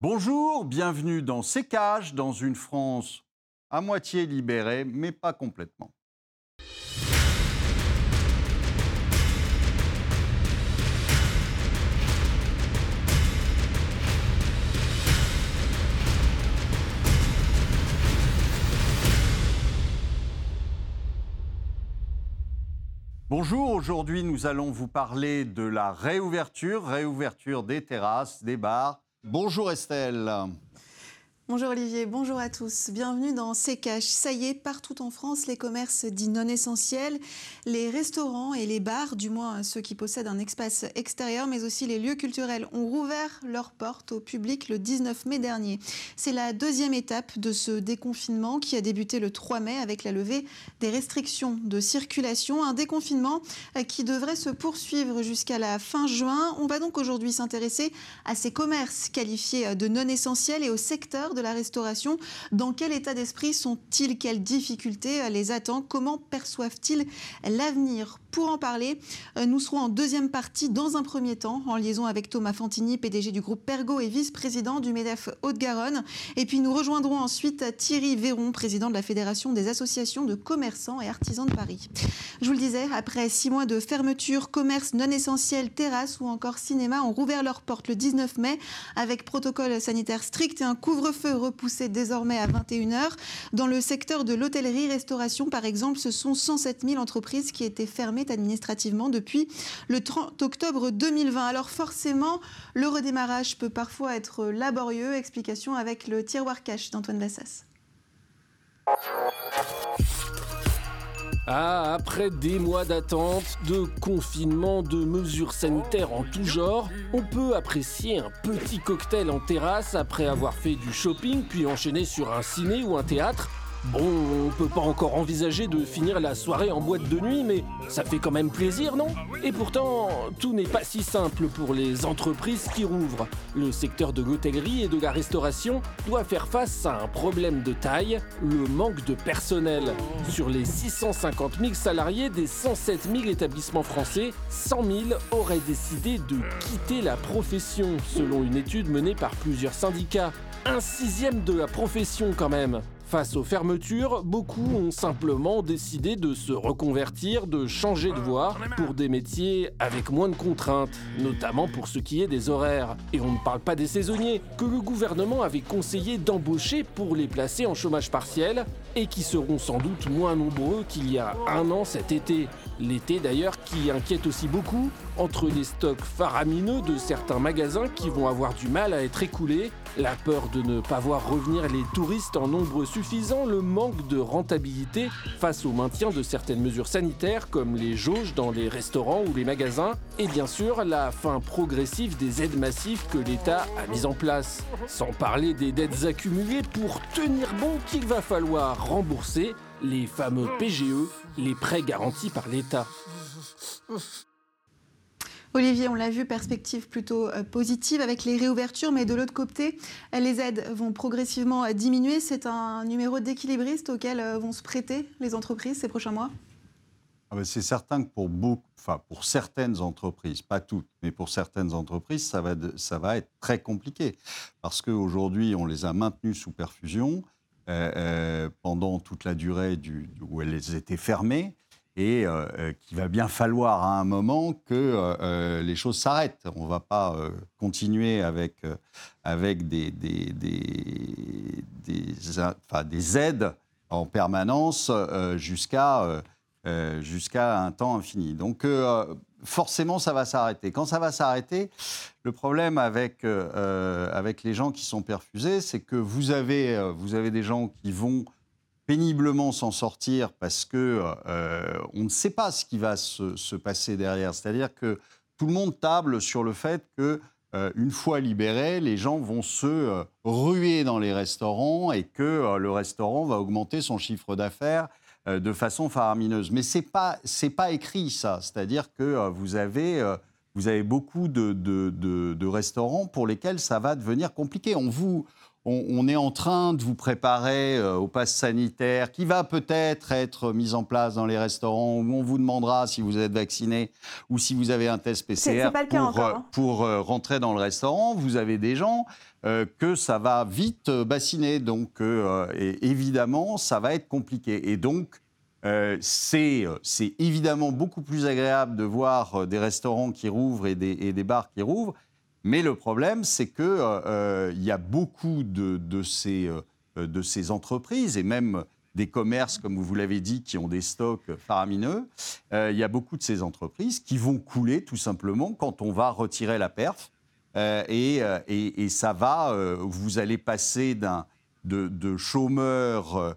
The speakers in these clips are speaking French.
Bonjour, bienvenue dans Ces cages, dans une France à moitié libérée, mais pas complètement. Bonjour, aujourd'hui nous allons vous parler de la réouverture, réouverture des terrasses, des bars. Bonjour Estelle. Bonjour Olivier, bonjour à tous. Bienvenue dans Cash. Ça y est, partout en France, les commerces dits non essentiels, les restaurants et les bars, du moins ceux qui possèdent un espace extérieur, mais aussi les lieux culturels, ont rouvert leurs portes au public le 19 mai dernier. C'est la deuxième étape de ce déconfinement qui a débuté le 3 mai avec la levée des restrictions de circulation. Un déconfinement qui devrait se poursuivre jusqu'à la fin juin. On va donc aujourd'hui s'intéresser à ces commerces qualifiés de non essentiels et au secteur la restauration. Dans quel état d'esprit sont-ils? Quelles difficultés les attendent? Comment perçoivent-ils l'avenir? Pour en parler, euh, nous serons en deuxième partie dans un premier temps, en liaison avec Thomas Fantini, PDG du groupe Pergo et vice-président du MEDEF Haute-Garonne. Et puis nous rejoindrons ensuite Thierry Véron, président de la Fédération des associations de commerçants et artisans de Paris. Je vous le disais, après six mois de fermeture, commerce non essentiel, terrasse ou encore cinéma ont rouvert leurs portes le 19 mai avec protocole sanitaire strict et un couvre-feu repoussé désormais à 21h. Dans le secteur de l'hôtellerie-restauration, par exemple, ce sont 107 000 entreprises qui étaient fermées administrativement depuis le 30 octobre 2020. Alors forcément, le redémarrage peut parfois être laborieux. Explication avec le tiroir cash d'Antoine Bassas. Ah, après des mois d'attente, de confinement, de mesures sanitaires en tout genre, on peut apprécier un petit cocktail en terrasse après avoir fait du shopping puis enchaîner sur un ciné ou un théâtre Bon, on peut pas encore envisager de finir la soirée en boîte de nuit, mais ça fait quand même plaisir, non? Et pourtant, tout n'est pas si simple pour les entreprises qui rouvrent. Le secteur de l'hôtellerie et de la restauration doit faire face à un problème de taille, le manque de personnel. Sur les 650 000 salariés des 107 000 établissements français, 100 000 auraient décidé de quitter la profession, selon une étude menée par plusieurs syndicats. Un sixième de la profession quand même. Face aux fermetures, beaucoup ont simplement décidé de se reconvertir, de changer de voie pour des métiers avec moins de contraintes, notamment pour ce qui est des horaires. Et on ne parle pas des saisonniers, que le gouvernement avait conseillé d'embaucher pour les placer en chômage partiel et qui seront sans doute moins nombreux qu'il y a un an cet été. L'été d'ailleurs qui inquiète aussi beaucoup entre les stocks faramineux de certains magasins qui vont avoir du mal à être écoulés, la peur de ne pas voir revenir les touristes en nombre suffisant, le manque de rentabilité face au maintien de certaines mesures sanitaires comme les jauges dans les restaurants ou les magasins, et bien sûr la fin progressive des aides massives que l'État a mises en place. Sans parler des dettes accumulées pour tenir bon qu'il va falloir rembourser les fameux PGE, les prêts garantis par l'État. Olivier, on l'a vu, perspective plutôt euh, positive avec les réouvertures, mais de l'autre côté, les aides vont progressivement diminuer. C'est un numéro d'équilibriste auquel euh, vont se prêter les entreprises ces prochains mois? Ah ben, C'est certain que pour, beaucoup, enfin, pour certaines entreprises, pas toutes, mais pour certaines entreprises, ça va, ça va être très compliqué. Parce qu'aujourd'hui, on les a maintenues sous perfusion pendant toute la durée du, où elles étaient fermées et euh, euh, qu'il va bien falloir à un moment que euh, les choses s'arrêtent. On ne va pas continuer avec, des, aides en permanence jusqu'à jusqu'à un temps infini. Donc forcément, ça va s'arrêter. Quand ça va s'arrêter, le problème avec, avec les gens qui sont perfusés, c'est que vous avez, vous avez des gens qui vont péniblement s'en sortir parce que euh, on ne sait pas ce qui va se, passer derrière. C'est-à-dire que tout le monde table sur le fait que euh, une fois libérés, les gens vont se euh, ruer dans les restaurants et que le restaurant va augmenter son chiffre d'affaires de façon faramineuse. Mais c'est pas c'est pas écrit ça. C'est-à-dire que vous avez vous avez beaucoup de, de, restaurants pour lesquels ça va devenir compliqué. On, vous, on, est en train de vous préparer euh, au pass sanitaire qui va peut-être être mis en place dans les restaurants où on vous demandera si vous êtes vacciné ou si vous avez un test PCR pour, euh, hein. pour euh, rentrer dans le restaurant. Vous avez des gens que ça va vite bassiner. Donc, évidemment, ça va être compliqué. Et donc, c'est évidemment beaucoup plus agréable de voir des restaurants qui rouvrent et des, et des bars qui rouvrent. Mais le problème, c'est qu'il euh, euh, y a beaucoup de, ces, euh, de ces entreprises et même des commerces, comme vous l'avez dit, qui ont des stocks faramineux. Il y a beaucoup de ces entreprises qui vont couler tout simplement quand on va retirer la perf. Et, ça va, vous allez passer de, de chômeurs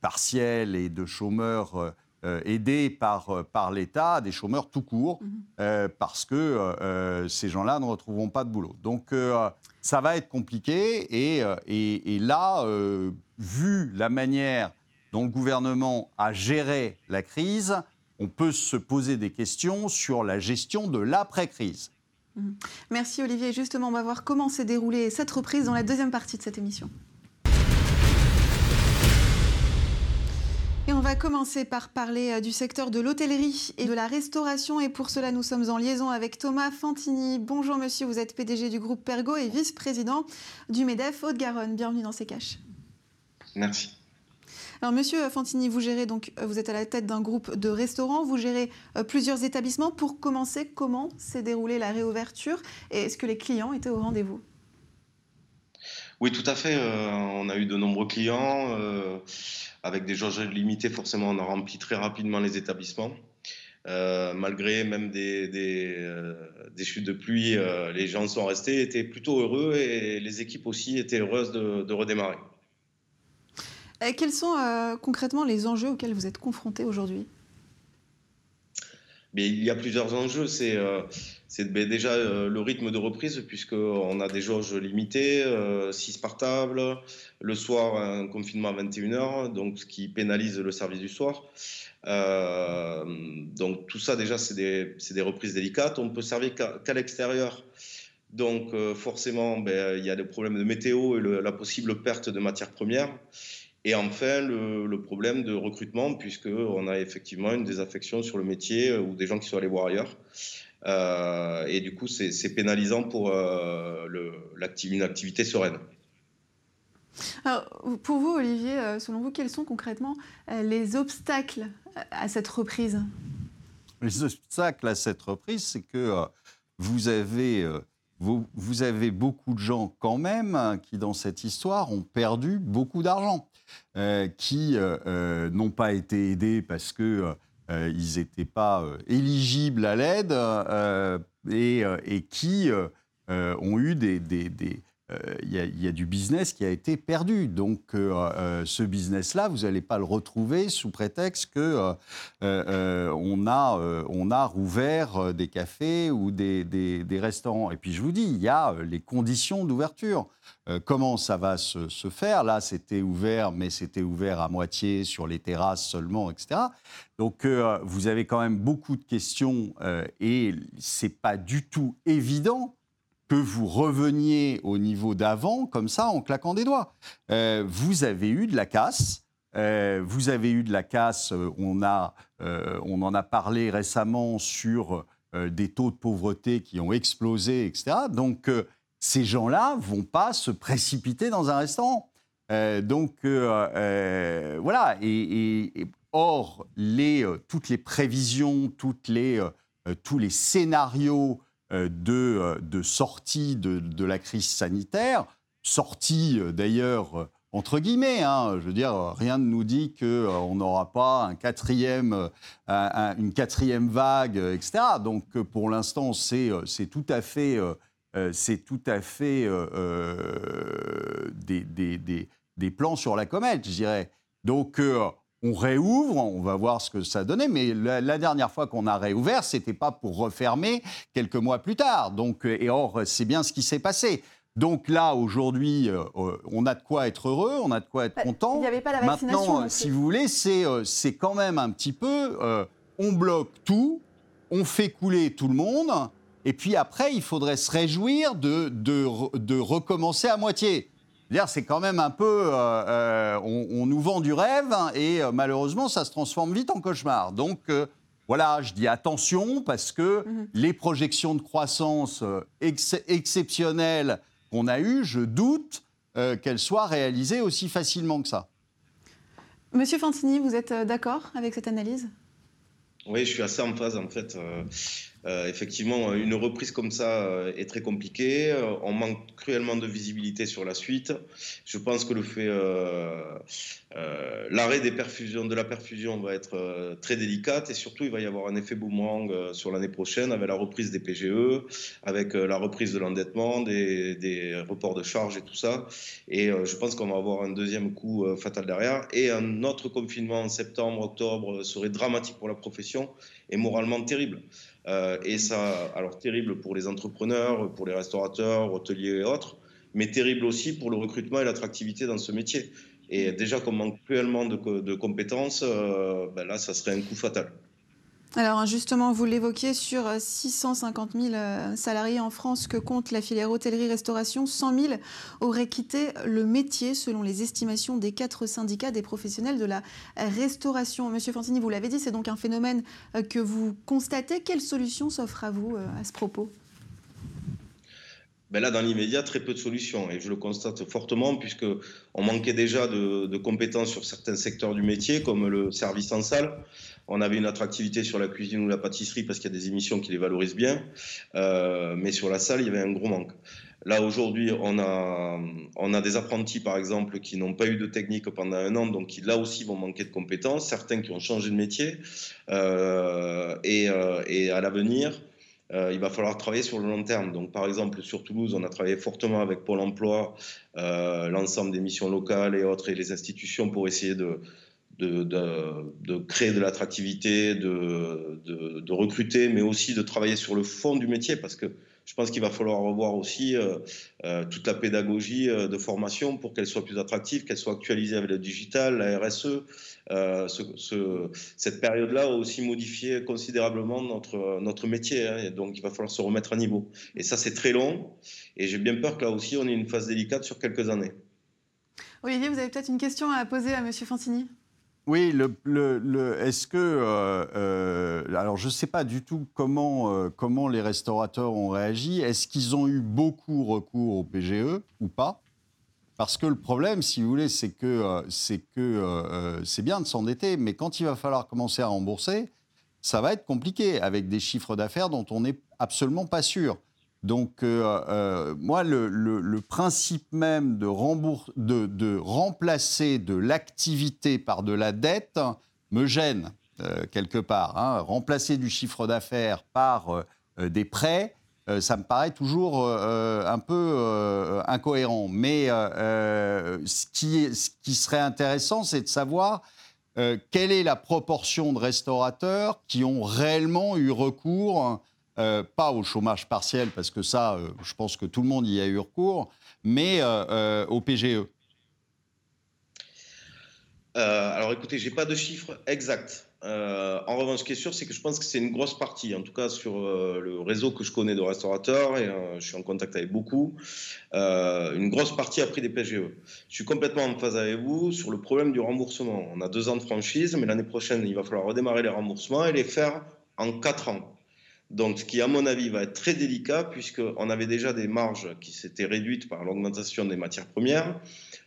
partiels et de chômeurs euh, aidés par, euh, par l'État, des chômeurs tout court, mhm. euh, parce que ces gens-là ne retrouveront pas de boulot. Donc ça va être compliqué. Et, et, là, vu la manière dont le gouvernement a géré la crise, on peut se poser des questions sur la gestion de l'après-crise. Mhm. Merci Olivier. Justement, on va voir comment s'est déroulée cette reprise dans la deuxième partie de cette émission. Va commencer par parler euh, du secteur de l'hôtellerie et de la restauration. Et pour cela, nous sommes en liaison avec Thomas Fantini. Bonjour monsieur, vous êtes PDG du groupe Pergo et vice-président du MEDEF Haute-Garonne. Bienvenue dans ces caches. Merci. Alors, monsieur Fantini, vous gérez donc, euh, vous êtes à la tête d'un groupe de restaurants, vous gérez euh, plusieurs établissements. Pour commencer, comment s'est déroulée la réouverture? Et est-ce que les clients étaient au rendez-vous? Oui, tout à fait. on a eu de nombreux clients avec des jauges limitées, forcément, on a rempli très rapidement les établissements. Euh, malgré même des, des, euh, chutes de pluie, euh, les gens sont restés, étaient plutôt heureux et les équipes aussi étaient heureuses de, redémarrer. quels sont concrètement les enjeux auxquels vous êtes confrontés aujourd'hui? Il y a plusieurs enjeux. C'est c'est ben, déjà euh, le rythme de reprise, puisqu'on a des jauges limitées, 6 euh, par table, le soir un confinement à 21h, donc ce qui pénalise le service du soir. Euh, donc tout ça déjà c'est des, reprises délicates. On ne peut servir qu'à l'extérieur. Donc forcément ben, il y a des problèmes de météo et la possible perte de matières premières. Et enfin, le, le, problème de recrutement, puisqu'on a effectivement une désaffection sur le métier ou des gens qui sont allés voir ailleurs. Euh, et du coup, c'est pénalisant pour euh, une activité sereine. pour vous, Olivier, euh, selon vous, quels sont concrètement les obstacles à cette reprise? Les obstacles à cette reprise, c'est que vous avez, vous, vous, avez beaucoup de gens quand même qui, dans cette histoire, ont perdu beaucoup d'argent, qui n'ont pas été aidés parce que euh, ils n'étaient pas euh, éligibles à l'aide euh, et, qui ont eu des, il y, a du business qui a été perdu. Donc, ce business-là, vous n'allez pas le retrouver sous prétexte que a on a rouvert des cafés ou des, restaurants. Et puis, je vous dis, il y a les conditions d'ouverture. comment ça va se, se faire? Là, c'était ouvert, mais c'était ouvert à moitié sur les terrasses seulement, etc. Donc, euh, vous avez quand même beaucoup de questions euh, et c'est pas du tout évident que vous reveniez au niveau d'avant comme ça en claquant des doigts. Euh, vous avez eu de la casse. vous avez eu de la casse. On, a, on en a parlé récemment sur des taux de pauvreté qui ont explosé, etc. Donc, ces gens-là vont pas se précipiter dans un restaurant. donc voilà, et, Or, euh, toutes les prévisions, euh, euh, tous les scénarios de, sortie de, la crise sanitaire, sortie d'ailleurs entre guillemets, hein, je veux dire, rien ne nous dit qu'on n'aura pas une quatrième vague, etc. Donc pour l'instant, c'est tout à fait, c'est tout à fait des, plans sur la comète, je dirais. Donc on réouvre, on va voir ce que ça donnait, mais la, dernière fois qu'on a réouvert, c'était pas pour refermer quelques mois plus tard. Donc, euh, et or, c'est bien ce qui s'est passé. Donc là, aujourd'hui, euh, euh, on a de quoi être heureux, on a de quoi être bah, content. Il n'y avait pas la vaccination. Maintenant, si vous voulez, c'est quand même un petit peu, on bloque tout, on fait couler tout le monde, et puis après, il faudrait se réjouir de, de, recommencer à moitié. C'est quand même un peu. Euh, euh, on, nous vend du rêve et euh, malheureusement, ça se transforme vite en cauchemar. Donc voilà, je dis attention parce que mhm. les projections de croissance exceptionnelles qu'on a eues, je doute qu'elles soient réalisées aussi facilement que ça. Monsieur Fantini, vous êtes d'accord avec cette analyse? Oui, je suis assez en phase en fait. Euh, euh, effectivement, une reprise comme ça euh, est très compliquée. On manque cruellement de visibilité sur la suite. Je pense que le fait, l'arrêt des perfusions, de la perfusion va être très délicate et surtout il va y avoir un effet boomerang sur l'année prochaine avec la reprise des PGE, avec la reprise de l'endettement, des, des, reports de charges et tout ça. Et je pense qu'on va avoir un deuxième coup fatal derrière et un autre confinement en septembre, octobre serait dramatique pour la profession est moralement terrible. Euh, et ça, alors terrible pour les entrepreneurs, pour les restaurateurs, hôteliers et autres, mais terrible aussi pour le recrutement et l'attractivité dans ce métier. Et déjà qu'on manque cruellement de, de compétences, euh, ben là, ça serait un coup fatal. Alors justement, vous l'évoquiez, sur 650 000 euh, salariés en France que compte la filière hôtellerie-restauration, 100 000 auraient quitté le métier selon les estimations des quatre syndicats des professionnels de la restauration. Monsieur Fantini, vous l'avez dit, c'est donc un phénomène euh, que vous constatez. Quelle solution s'offre à vous euh, à ce propos? Ben là, dans l'immédiat, très peu de solutions. Et je le constate fortement, puisqu'on manquait déjà de, compétences sur certains secteurs du métier, comme le service en salle. On avait une attractivité sur la cuisine ou la pâtisserie parce qu'il y a des émissions qui les valorisent bien, euh, mais sur la salle, il y avait un gros manque. Là, aujourd'hui, on a, on a des apprentis, par exemple, qui n'ont pas eu de technique pendant un an, donc qui, là aussi, vont manquer de compétences. Certains qui ont changé de métier. Euh, euh, et, à l'avenir, il va falloir travailler sur le long terme. Donc, par exemple, sur Toulouse, on a travaillé fortement avec Pôle emploi, l'ensemble des missions locales et autres, et les institutions pour essayer de, de, de, créer de l'attractivité, de, de, recruter, mais aussi de travailler sur le fond du métier, parce que je pense qu'il va falloir revoir aussi euh, euh, toute la pédagogie euh, de formation pour qu'elle soit plus attractive, qu'elle soit actualisée avec le digital, la RSE. Ce, cette période-là a aussi modifié considérablement notre, notre métier, hein, donc il va falloir se remettre à niveau. Et ça, c'est très long, et j'ai bien peur que là aussi, on ait une phase délicate sur quelques années. Olivier, vous avez peut-être une question à poser à M. Fantini oui, est-ce que... Euh, euh, alors, je ne sais pas du tout comment, euh, comment les restaurateurs ont réagi. Est-ce qu'ils ont eu beaucoup recours au PGE ou pas? Parce que le problème, si vous voulez, c'est que c'est que c'est bien de s'endetter, mais quand il va falloir commencer à rembourser, ça va être compliqué avec des chiffres d'affaires dont on n'est absolument pas sûr. Donc, euh, euh, moi, le, principe même de, de, remplacer de l'activité par de la dette me gêne euh, quelque part. Hein. Remplacer du chiffre d'affaires par des prêts, ça me paraît toujours un peu incohérent. Mais ce qui, ce, qui, serait intéressant, c'est de savoir quelle est la proportion de restaurateurs qui ont réellement eu recours euh, pas au chômage partiel, parce que ça, euh, je pense que tout le monde y a eu recours, mais euh, au PGE. alors écoutez, j'ai pas de chiffres exacts. en revanche, ce qui est sûr, c'est que je pense que c'est une grosse partie, en tout cas sur le réseau que je connais de restaurateurs, et je suis en contact avec beaucoup, une grosse partie a pris des PGE. Je suis complètement en phase avec vous sur le problème du remboursement. On a deux ans de franchise, mais l'année prochaine, il va falloir redémarrer les remboursements et les faire en quatre ans. Donc, ce qui, à mon avis, va être très délicat, puisqu'on avait déjà des marges qui s'étaient réduites par l'augmentation des matières premières,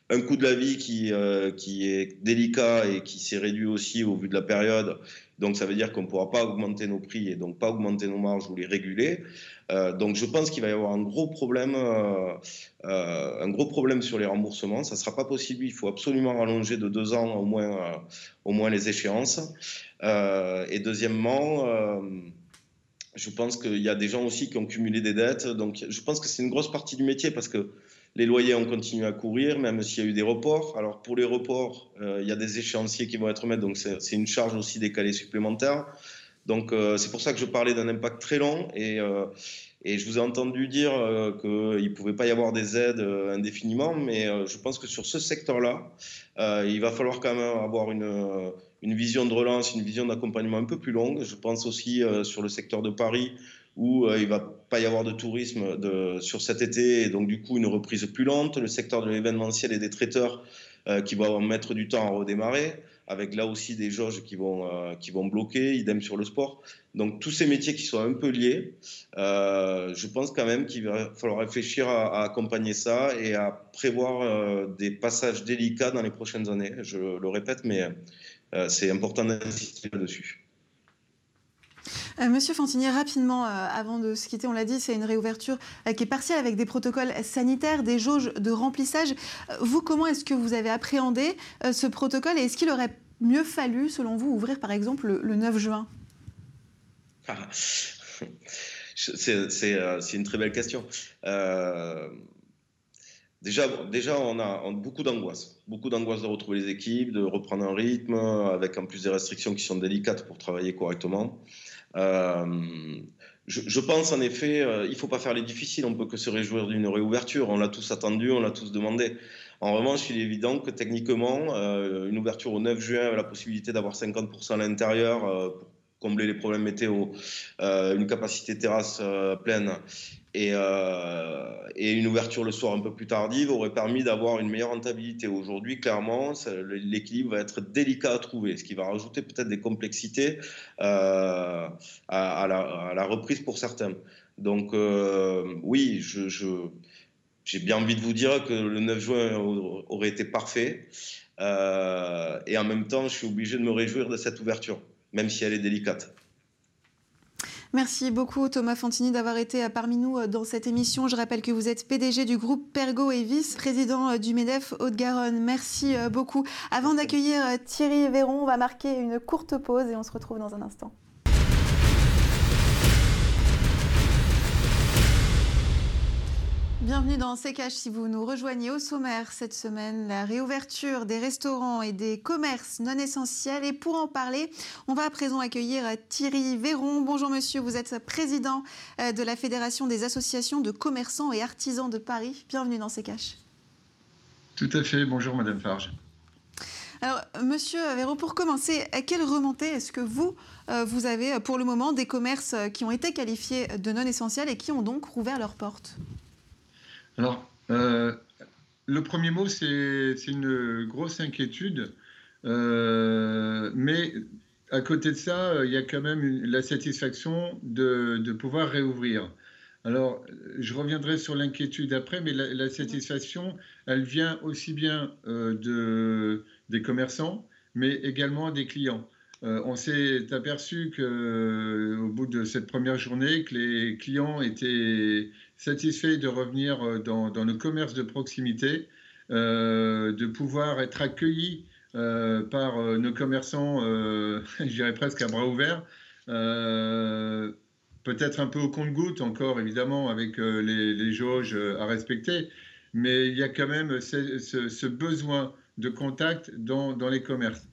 un coût de la vie qui, euh, qui est délicat et qui s'est réduit aussi au vu de la période. Donc, ça veut dire qu'on ne pourra pas augmenter nos prix et donc pas augmenter nos marges ou les réguler. Euh, donc, je pense qu'il va y avoir un gros problème, euh, un gros problème sur les remboursements. Ça ne sera pas possible. Il faut absolument rallonger de deux ans au moins, au moins les échéances. et deuxièmement, je pense qu'il y a des gens aussi qui ont cumulé des dettes. Donc, je pense que c'est une grosse partie du métier parce que les loyers ont continué à courir, même s'il y a eu des reports. Alors, pour les reports, euh, il y a des échéanciers qui vont être mis, donc c'est une charge aussi décalée supplémentaire. Donc, euh, c'est pour ça que je parlais d'un impact très long. Et, euh, et je vous ai entendu dire qu'il ne pouvait pas y avoir des aides indéfiniment, mais je pense que sur ce secteur-là, il va falloir quand même avoir une une vision de relance, une vision d'accompagnement un peu plus longue. Je pense aussi sur le secteur de Paris où il va pas y avoir de tourisme sur cet été et donc du coup une reprise plus lente. Le secteur de l'événementiel et des traiteurs qui vont mettre du temps à redémarrer avec là aussi des jauges qui vont, euh, qui vont bloquer, idem sur le sport. Donc tous ces métiers qui sont un peu liés, euh, je pense quand même qu'il va falloir réfléchir à, accompagner ça et à prévoir euh, des passages délicats dans les prochaines années. Je le répète, mais c'est important d'insister là-dessus. Monsieur Fantinier, rapidement, avant de se quitter, on l'a dit, c'est une réouverture qui est partielle avec des protocoles sanitaires, des jauges de remplissage. vous, comment est-ce que vous avez appréhendé ce protocole et est-ce qu'il aurait mieux fallu, selon vous, ouvrir par exemple le, 9 juin? Ah, C'est une très belle question. Euh, déjà, déjà, on a beaucoup d'angoisse. Beaucoup d'angoisse de retrouver les équipes, de reprendre un rythme, avec en plus des restrictions qui sont délicates pour travailler correctement. Euh, je, pense en effet, euh, il ne faut pas faire les difficiles, on peut que se réjouir d'une réouverture. On l'a tous attendu, on l'a tous demandé. En revanche, il est évident que techniquement, euh, une ouverture au 9 juin la possibilité d'avoir 50% à l'intérieur pour combler les problèmes météo, une capacité terrasse pleine et, et, une ouverture le soir un peu plus tardive aurait permis d'avoir une meilleure rentabilité. Aujourd'hui, clairement, l'équilibre va être délicat à trouver, ce qui va rajouter peut-être des complexités à, à, la, reprise pour certains. Donc oui, je, je j'ai bien envie de vous dire que le 9 juin aurait été parfait. Euh, et en même temps, je suis obligé de me réjouir de cette ouverture, même si elle est délicate. Merci beaucoup Thomas Fantini d'avoir été parmi nous dans cette émission. Je rappelle que vous êtes PDG du groupe Pergo et vice-président du MEDEF Haute-Garonne. Merci euh, beaucoup. Avant d'accueillir Thierry Véron, on va marquer une courte pause et on se retrouve dans un instant. Bienvenue dans CKH. Si vous nous rejoignez au sommaire cette semaine, la réouverture des restaurants et des commerces non essentiels. Et pour en parler, on va à présent accueillir Thierry Véron. Bonjour monsieur, vous êtes président euh, de la Fédération des associations de commerçants et artisans de Paris. Bienvenue dans CKH. Tout à fait. Bonjour madame Farge. Alors, Monsieur Véron, pour commencer, quelle remontée est-ce que vous, euh, vous avez pour le moment des commerces qui ont été qualifiés de non essentiels et qui ont donc rouvert leurs portes? Alors, euh, le premier mot, c'est une grosse inquiétude, euh, mais à côté de ça, il y a quand même la satisfaction de, pouvoir réouvrir. Alors, je reviendrai sur l'inquiétude après, mais la, satisfaction, elle vient aussi bien euh, de, des commerçants, mais également des clients. on s'est aperçu qu'au bout de cette première journée, que les clients étaient satisfait de revenir euh, dans, dans, le commerce de proximité, euh, de pouvoir être accueillis euh, par nos commerçants, je dirais presque à bras ouverts. Peut-être un peu au compte-goutte encore, évidemment, avec les, jauges à respecter, mais il y a quand même ce, besoin de contact dans, les commerces.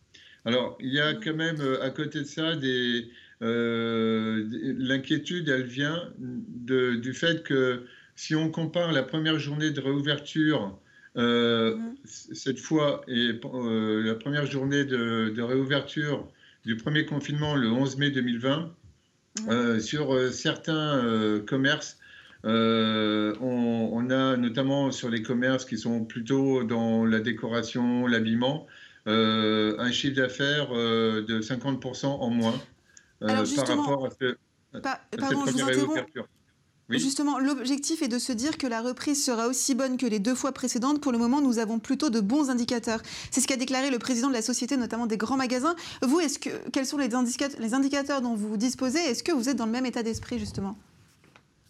Alors, il y a quand même à côté de ça des, euh, l'inquiétude, elle vient du fait que si on compare la première journée de réouverture euh, mhm. cette fois et euh, la première journée de, réouverture du premier confinement le 11 mai 2020, mhm. sur certains commerces, on, a notamment sur les commerces qui sont plutôt dans la décoration, l'habillement, un chiffre d'affaires de 50% en moins. Euh, par rapport à, ce, pardon, je vous Justement, l'objectif est de se dire que la reprise sera aussi bonne que les deux fois précédentes. Pour le moment, nous avons plutôt de bons indicateurs. C'est ce qu'a déclaré le président de la société, notamment des grands magasins. Vous, est-ce que, quels sont les indicateurs, les indicateurs dont vous disposez? Est-ce que vous êtes dans le même état d'esprit, justement?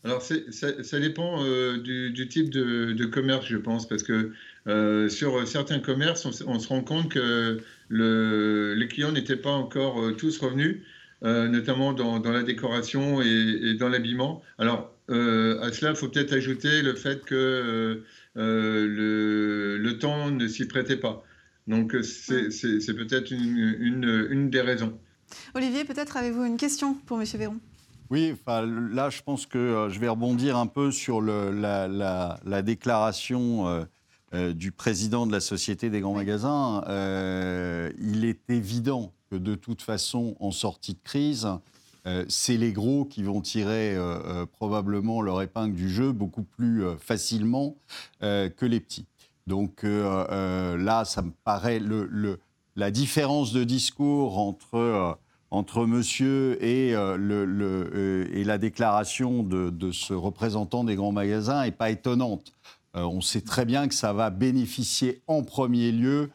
Alors, ça, dépend euh, du, type de, commerce, je pense, parce que euh, sur certains commerces, on, se rend compte que le, les clients n'étaient pas encore tous revenus. Euh, notamment dans, la décoration et, dans l'habillement. Alors, euh, à cela, il faut peut-être ajouter le fait que euh, le, temps ne s'y prêtait pas. Donc, c'est peut-être une, des raisons. Olivier, peut-être avez-vous une question pour M. Véron? Oui, là, je pense que je vais rebondir un peu sur la, déclaration du président de la Société des grands magasins. il est évident de toute façon, en sortie de crise, c'est les gros qui vont tirer probablement leur épingle du jeu beaucoup plus facilement que les petits. Donc là, ça me paraît la différence de discours entre entre monsieur et, euh, euh, la déclaration de, ce représentant des grands magasins n'est pas étonnante. Euh, on sait très bien que ça va bénéficier en premier lieu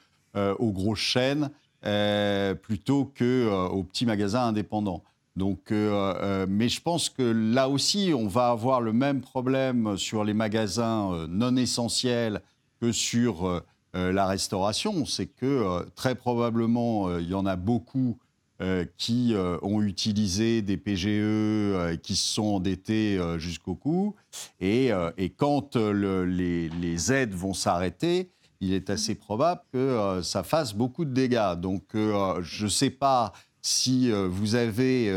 aux grosses chaînes plutôt qu'aux petits magasins indépendants. Donc, mais je pense que là aussi, on va avoir le même problème sur les magasins non essentiels que sur la restauration. C'est que très probablement, il y en a beaucoup euh, qui euh, ont utilisé des PGE, euh, qui se sont endettés jusqu'au cou. Et, quand les, aides vont s'arrêter, il est assez probable que ça fasse beaucoup de dégâts. Donc je ne sais pas si vous avez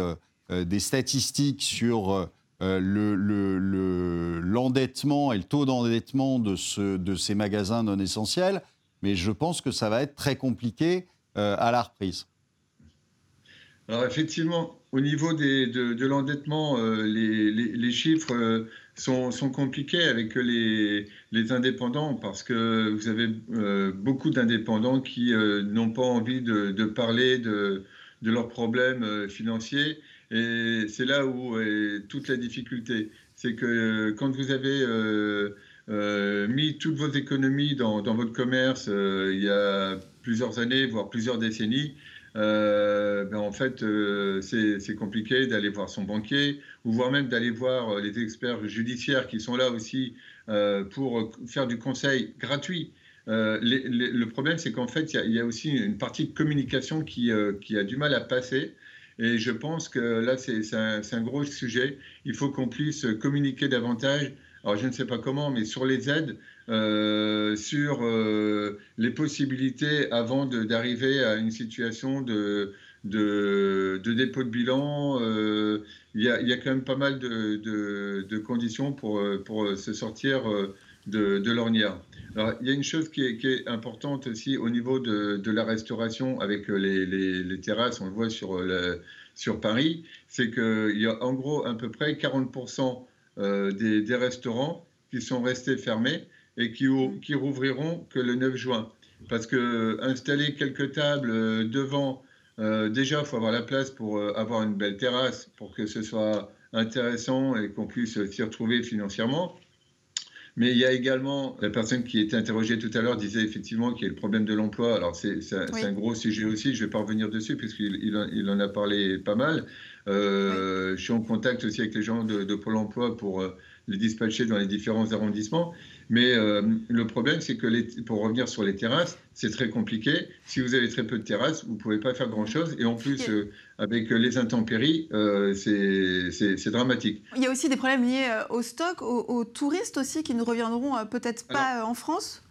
des statistiques sur l'endettement et le taux d'endettement de, de ces magasins non essentiels, mais je pense que ça va être très compliqué à la reprise. Alors effectivement, au niveau de, l'endettement, euh, les, chiffres euh, sont, compliqués avec les, indépendants parce que vous avez euh, beaucoup d'indépendants qui n'ont pas envie de, parler de, leurs problèmes financiers. Et c'est là où est toute la difficulté. C'est que quand vous avez mis toutes vos économies dans votre commerce il y a plusieurs années, voire plusieurs décennies, ben en fait, euh, c'est compliqué d'aller voir son banquier, ou voire même d'aller voir euh, les experts judiciaires qui sont là aussi pour faire du conseil gratuit. le problème, c'est qu'en fait, il y, a aussi une partie de communication qui, a du mal à passer. Et je pense que là, c'est un, gros sujet. Il faut qu'on puisse communiquer davantage alors je ne sais pas comment, mais sur les aides, euh, sur euh, les possibilités avant d'arriver à une situation de, de, dépôt de bilan. Euh, il y, a, quand même pas mal de, conditions pour, pour se sortir de, de l'ornière. Alors, il y a une chose qui est, importante aussi au niveau de, la restauration avec les, les, terrasses, on le voit sur, sur Paris, c'est qu'il y a en gros à peu près 40% euh, des, restaurants qui sont restés fermés et qui, qui rouvriront que le 9 juin. Parce que installer quelques tables euh, devant, euh, déjà, il faut avoir la place pour avoir une belle terrasse, pour que ce soit intéressant et qu'on puisse s'y retrouver financièrement. Mais il y a également, la personne qui était interrogée tout à l'heure disait effectivement qu'il y a le problème de l'emploi. Alors c'est un, gros sujet aussi, je ne vais pas revenir dessus puisqu'il il, en a parlé pas mal. Euh, je suis en contact aussi avec les gens de, Pôle emploi pour euh, les dispatcher dans les différents arrondissements. Mais euh, le problème, c'est que les, pour revenir sur les terrasses, c'est très compliqué. Si vous avez très peu de terrasses, vous ne pouvez pas faire grand-chose. Et en plus, avec les intempéries, c'est dramatique. Il y a aussi des problèmes liés au stock, aux, touristes aussi, qui ne reviendront peut-être pas en France?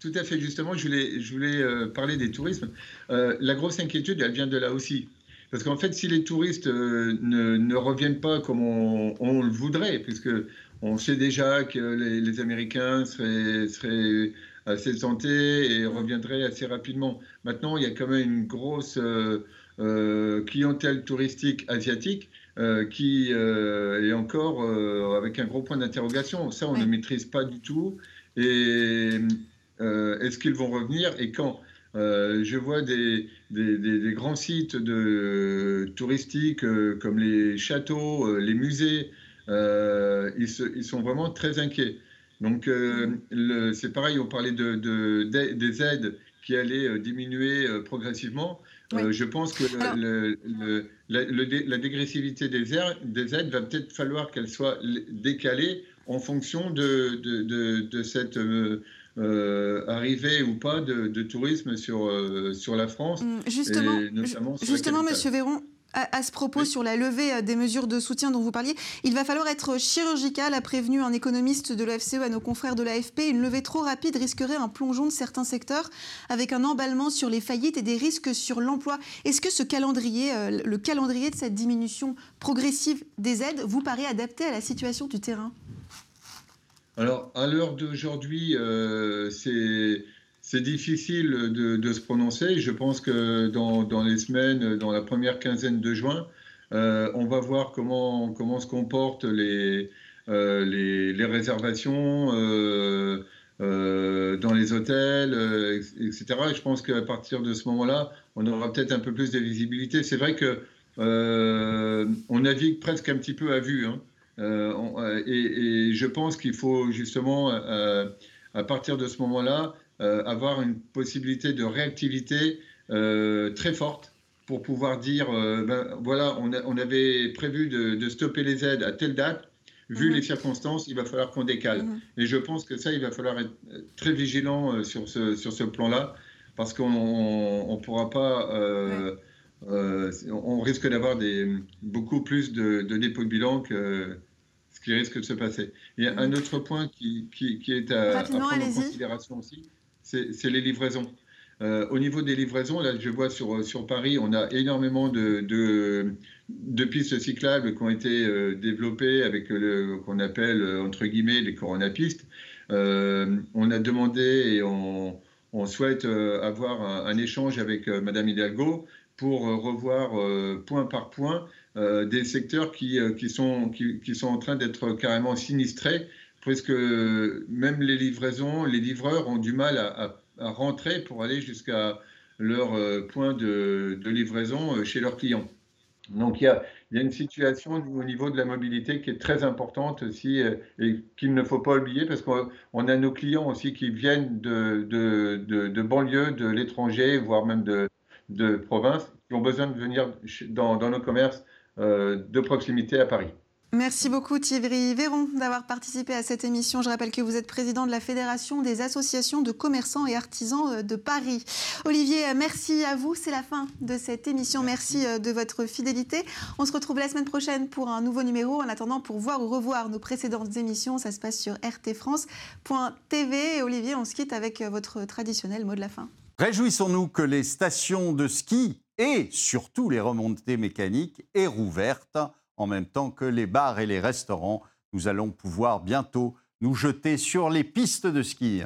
Tout à fait, justement, je voulais, je voulais parler des tourismes. la grosse inquiétude, elle vient de là aussi. Parce qu'en fait, si les touristes euh, ne, reviennent pas comme on, le voudrait, puisque on sait déjà que les, Américains seraient, assez tentés et reviendraient assez rapidement. Maintenant, il y a quand même une grosse euh, euh, clientèle touristique asiatique qui est encore avec un gros point d'interrogation. Ça, on ne maîtrise pas du tout. Et est-ce qu'ils vont revenir et quand? Euh, je vois des, des, grands sites de, touristiques euh, comme les châteaux, euh, les musées, ils, ils, sont vraiment très inquiets. Donc c'est pareil, on parlait de, des aides qui allaient diminuer progressivement. je pense que le, la, la, dégressivité des, aides, des aides va peut-être falloir qu'elle soit décalée en fonction de, de cette euh, arrivée ou pas de, tourisme sur, euh, sur la France. Mm, justement, justement Monsieur Véron, à, ce propos, sur la levée euh, des mesures de soutien dont vous parliez, il va falloir être chirurgical, a prévenu un économiste de l'OFCE à nos confrères de l'AFP. Une levée trop rapide risquerait un plongeon de certains secteurs, avec un emballement sur les faillites et des risques sur l'emploi. Est-ce que ce calendrier, le calendrier de cette diminution progressive des aides, vous paraît adapté à la situation du terrain? Alors, à l'heure d'aujourd'hui, euh, c'est c'est difficile de, se prononcer. Je pense que dans, les semaines, dans la première quinzaine de juin, euh, on va voir comment, se comportent les, euh, réservations euh, dans les hôtels, etc. Et je pense qu'à partir de ce moment-là, on aura peut-être un peu plus de visibilité. C'est vrai que on navigue presque un petit peu à vue. Hein. et, je pense qu'il faut justement, à partir de ce moment-là, avoir une possibilité de réactivité très forte pour pouvoir dire, ben, voilà, on, avait prévu de, stopper les aides à telle date, vu mhm. les circonstances, il va falloir qu'on décale. Mhm. Et je pense que ça, il va falloir être très vigilant euh, sur ce, sur ce plan-là, parce qu'on ne pourra pas. Euh, euh, on risque d'avoir beaucoup plus de, dépôts de bilan que ce qui risque de se passer. Il y a un mhm. autre point qui, qui, est à, à prendre en considération aussi, c'est les livraisons. Euh, au niveau des livraisons, là, je vois sur, sur Paris, on a énormément de, de, pistes cyclables qui ont été euh, développées avec le qu'on appelle, euh, entre guillemets, les coronapistes. on a demandé et on, on souhaite avoir un, échange avec Madame Hidalgo pour revoir point par point des secteurs qui, qui, sont, qui, qui sont en train d'être carrément sinistrés, parce que même les livraisons, les livreurs ont du mal à, rentrer pour aller jusqu'à leur euh, point de, livraison euh, chez leurs clients. Donc il y, a, une situation au niveau de la mobilité qui est très importante aussi euh, et qu'il ne faut pas oublier parce qu'on a nos clients aussi qui viennent de, de, de, banlieues, de l'étranger, voire même de, de province, qui ont besoin de venir dans nos commerces de proximité à Paris. Merci beaucoup Thierry Véron d'avoir participé à cette émission. Je rappelle que vous êtes président de la Fédération des associations de commerçants et artisans euh, de Paris. Olivier, euh, merci à vous. C'est la fin de cette émission. Merci euh, de votre fidélité. On se retrouve la semaine prochaine pour un nouveau numéro. En attendant, pour voir ou revoir nos précédentes émissions, ça se passe sur rtfrance.tv. Olivier, on se quitte avec votre traditionnel mot de la fin. Réjouissons-nous que les stations de ski et surtout les remontées mécaniques aient rouvertes en même temps que les bars et les restaurants. Nous allons pouvoir bientôt nous jeter sur les pistes de ski.